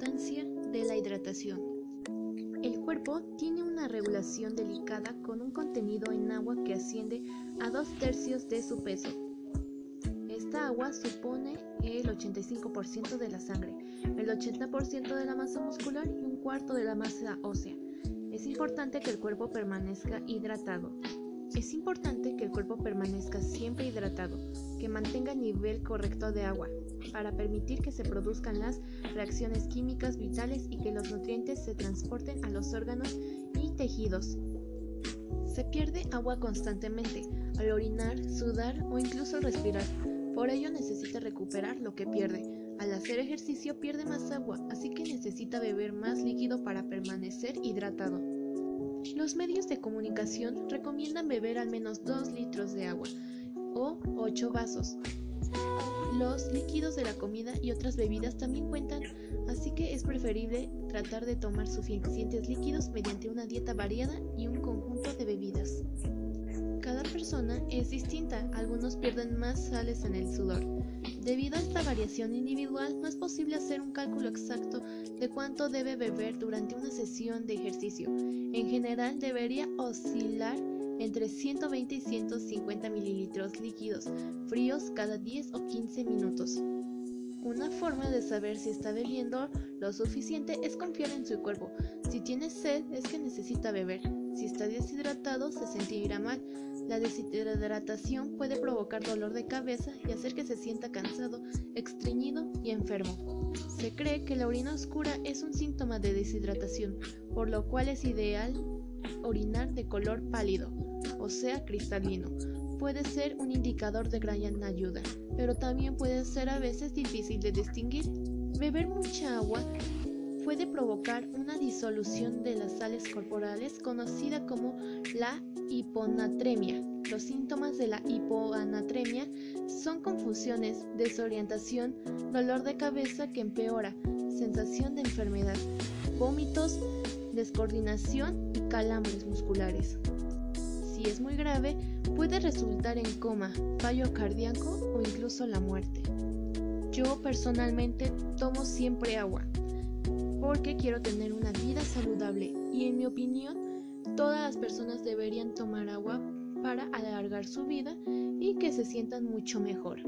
de la hidratación. El cuerpo tiene una regulación delicada con un contenido en agua que asciende a dos tercios de su peso. Esta agua supone el 85% de la sangre, el 80% de la masa muscular y un cuarto de la masa ósea. Es importante que el cuerpo permanezca hidratado. Es importante que el cuerpo permanezca siempre hidratado, que mantenga el nivel correcto de agua, para permitir que se produzcan las reacciones químicas vitales y que los nutrientes se transporten a los órganos y tejidos. Se pierde agua constantemente al orinar, sudar o incluso respirar. Por ello necesita recuperar lo que pierde. Al hacer ejercicio pierde más agua, así que necesita beber más líquido para permanecer hidratado. Los medios de comunicación recomiendan beber al menos 2 litros de agua o 8 vasos. Los líquidos de la comida y otras bebidas también cuentan, así que es preferible tratar de tomar suficientes líquidos mediante una dieta variada y un conjunto de bebidas. Es distinta, algunos pierden más sales en el sudor. Debido a esta variación individual, no es posible hacer un cálculo exacto de cuánto debe beber durante una sesión de ejercicio. En general, debería oscilar entre 120 y 150 mililitros líquidos fríos cada 10 o 15 minutos. Una forma de saber si está bebiendo lo suficiente es confiar en su cuerpo. Si tiene sed es que necesita beber. Si está deshidratado se sentirá mal. La deshidratación puede provocar dolor de cabeza y hacer que se sienta cansado, estreñido y enfermo. Se cree que la orina oscura es un síntoma de deshidratación, por lo cual es ideal orinar de color pálido, o sea cristalino. Puede ser un indicador de gran ayuda, pero también puede ser a veces difícil de distinguir. Beber mucha agua puede provocar una disolución de las sales corporales conocida como la hiponatremia. Los síntomas de la hipoanatremia son confusiones, desorientación, dolor de cabeza que empeora, sensación de enfermedad, vómitos, descoordinación y calambres musculares. Si es muy grave, puede resultar en coma, fallo cardíaco o incluso la muerte. Yo personalmente tomo siempre agua porque quiero tener una vida saludable y en mi opinión todas las personas deberían tomar agua para alargar su vida y que se sientan mucho mejor.